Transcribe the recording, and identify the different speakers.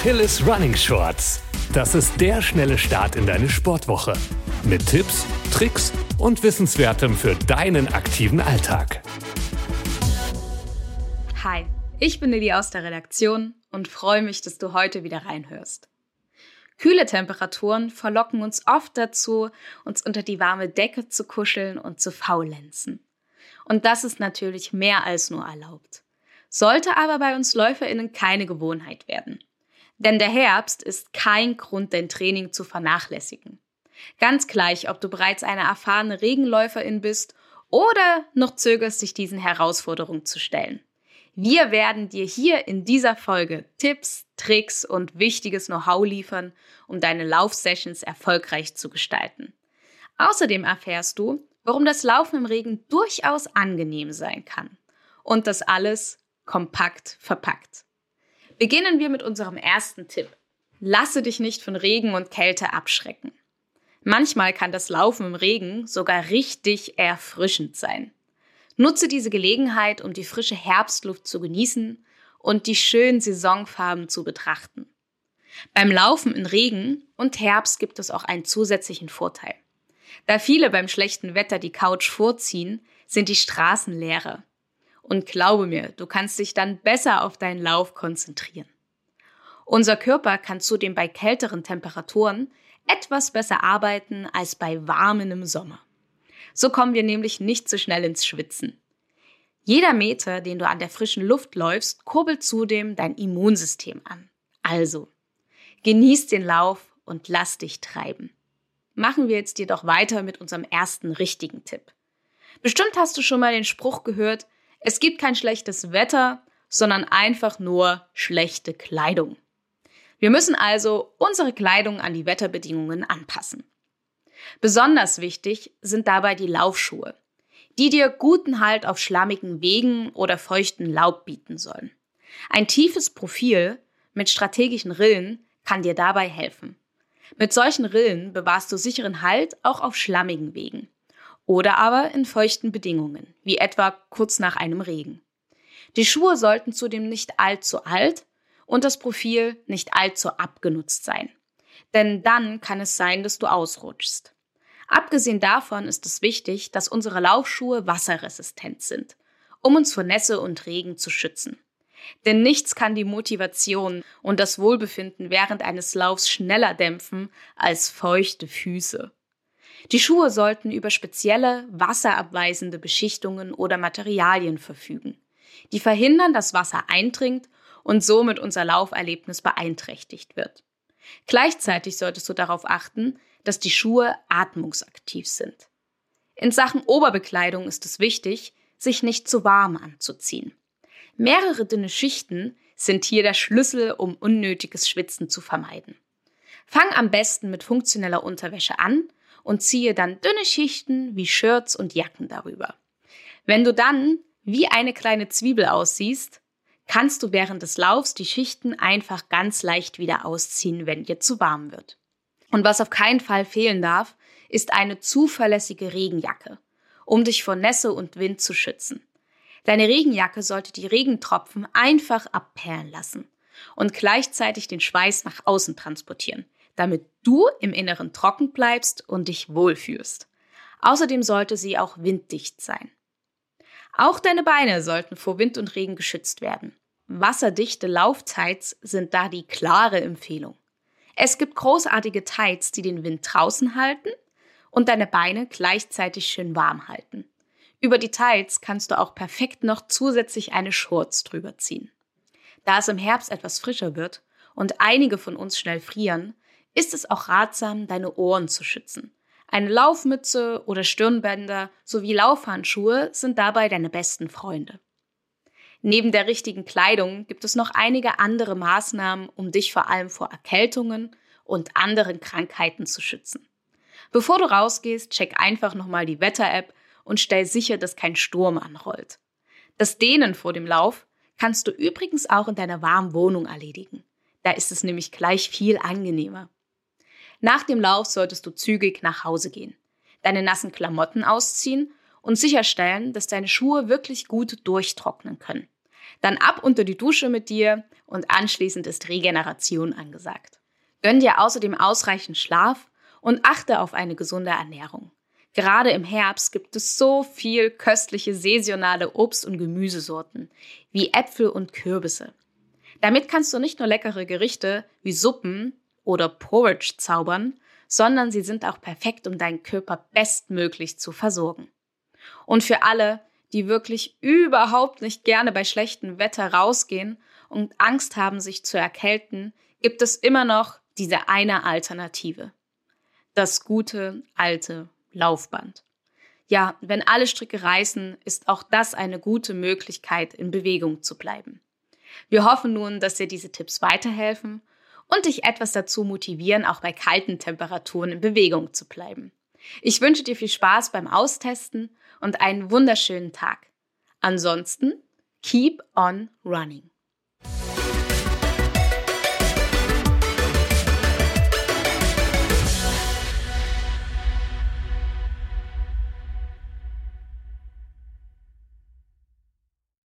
Speaker 1: Achilles Running Shorts. Das ist der schnelle Start in deine Sportwoche. Mit Tipps, Tricks und Wissenswertem für deinen aktiven Alltag.
Speaker 2: Hi, ich bin Lilly aus der Redaktion und freue mich, dass du heute wieder reinhörst. Kühle Temperaturen verlocken uns oft dazu, uns unter die warme Decke zu kuscheln und zu faulenzen. Und das ist natürlich mehr als nur erlaubt. Sollte aber bei uns LäuferInnen keine Gewohnheit werden. Denn der Herbst ist kein Grund, dein Training zu vernachlässigen. Ganz gleich, ob du bereits eine erfahrene Regenläuferin bist oder noch zögerst, dich diesen Herausforderungen zu stellen. Wir werden dir hier in dieser Folge Tipps, Tricks und wichtiges Know-how liefern, um deine Laufsessions erfolgreich zu gestalten. Außerdem erfährst du, warum das Laufen im Regen durchaus angenehm sein kann. Und das alles kompakt verpackt. Beginnen wir mit unserem ersten Tipp. Lasse dich nicht von Regen und Kälte abschrecken. Manchmal kann das Laufen im Regen sogar richtig erfrischend sein. Nutze diese Gelegenheit, um die frische Herbstluft zu genießen und die schönen Saisonfarben zu betrachten. Beim Laufen in Regen und Herbst gibt es auch einen zusätzlichen Vorteil. Da viele beim schlechten Wetter die Couch vorziehen, sind die Straßen leerer. Und glaube mir, du kannst dich dann besser auf deinen Lauf konzentrieren. Unser Körper kann zudem bei kälteren Temperaturen etwas besser arbeiten als bei warmen im Sommer. So kommen wir nämlich nicht so schnell ins Schwitzen. Jeder Meter, den du an der frischen Luft läufst, kurbelt zudem dein Immunsystem an. Also, genieß den Lauf und lass dich treiben machen wir jetzt jedoch weiter mit unserem ersten richtigen Tipp. Bestimmt hast du schon mal den Spruch gehört, es gibt kein schlechtes Wetter, sondern einfach nur schlechte Kleidung. Wir müssen also unsere Kleidung an die Wetterbedingungen anpassen. Besonders wichtig sind dabei die Laufschuhe, die dir guten Halt auf schlammigen Wegen oder feuchten Laub bieten sollen. Ein tiefes Profil mit strategischen Rillen kann dir dabei helfen. Mit solchen Rillen bewahrst du sicheren Halt auch auf schlammigen Wegen. Oder aber in feuchten Bedingungen, wie etwa kurz nach einem Regen. Die Schuhe sollten zudem nicht allzu alt und das Profil nicht allzu abgenutzt sein. Denn dann kann es sein, dass du ausrutschst. Abgesehen davon ist es wichtig, dass unsere Laufschuhe wasserresistent sind, um uns vor Nässe und Regen zu schützen. Denn nichts kann die Motivation und das Wohlbefinden während eines Laufs schneller dämpfen als feuchte Füße. Die Schuhe sollten über spezielle, wasserabweisende Beschichtungen oder Materialien verfügen, die verhindern, dass Wasser eindringt und somit unser Lauferlebnis beeinträchtigt wird. Gleichzeitig solltest du darauf achten, dass die Schuhe atmungsaktiv sind. In Sachen Oberbekleidung ist es wichtig, sich nicht zu warm anzuziehen. Mehrere dünne Schichten sind hier der Schlüssel, um unnötiges Schwitzen zu vermeiden. Fang am besten mit funktioneller Unterwäsche an und ziehe dann dünne Schichten wie Shirts und Jacken darüber. Wenn du dann wie eine kleine Zwiebel aussiehst, kannst du während des Laufs die Schichten einfach ganz leicht wieder ausziehen, wenn dir zu warm wird. Und was auf keinen Fall fehlen darf, ist eine zuverlässige Regenjacke, um dich vor Nässe und Wind zu schützen. Deine Regenjacke sollte die Regentropfen einfach abperlen lassen und gleichzeitig den Schweiß nach außen transportieren, damit du im Inneren trocken bleibst und dich wohlfühlst. Außerdem sollte sie auch winddicht sein. Auch deine Beine sollten vor Wind und Regen geschützt werden. Wasserdichte Lauftights sind da die klare Empfehlung. Es gibt großartige Tights, die den Wind draußen halten und deine Beine gleichzeitig schön warm halten. Über die Tights kannst du auch perfekt noch zusätzlich eine Shorts drüber ziehen. Da es im Herbst etwas frischer wird und einige von uns schnell frieren, ist es auch ratsam, deine Ohren zu schützen. Eine Laufmütze oder Stirnbänder sowie Laufhandschuhe sind dabei deine besten Freunde. Neben der richtigen Kleidung gibt es noch einige andere Maßnahmen, um dich vor allem vor Erkältungen und anderen Krankheiten zu schützen. Bevor du rausgehst, check einfach nochmal die Wetter-App und stell sicher, dass kein Sturm anrollt. Das Dehnen vor dem Lauf kannst du übrigens auch in deiner warmen Wohnung erledigen. Da ist es nämlich gleich viel angenehmer. Nach dem Lauf solltest du zügig nach Hause gehen, deine nassen Klamotten ausziehen und sicherstellen, dass deine Schuhe wirklich gut durchtrocknen können. Dann ab unter die Dusche mit dir und anschließend ist Regeneration angesagt. Gönn dir außerdem ausreichend Schlaf und achte auf eine gesunde Ernährung. Gerade im Herbst gibt es so viel köstliche saisonale Obst- und Gemüsesorten wie Äpfel und Kürbisse. Damit kannst du nicht nur leckere Gerichte wie Suppen oder Porridge zaubern, sondern sie sind auch perfekt, um deinen Körper bestmöglich zu versorgen. Und für alle, die wirklich überhaupt nicht gerne bei schlechtem Wetter rausgehen und Angst haben, sich zu erkälten, gibt es immer noch diese eine Alternative. Das gute alte Laufband. Ja, wenn alle Stricke reißen, ist auch das eine gute Möglichkeit, in Bewegung zu bleiben. Wir hoffen nun, dass dir diese Tipps weiterhelfen und dich etwas dazu motivieren, auch bei kalten Temperaturen in Bewegung zu bleiben. Ich wünsche dir viel Spaß beim Austesten und einen wunderschönen Tag. Ansonsten, keep on running.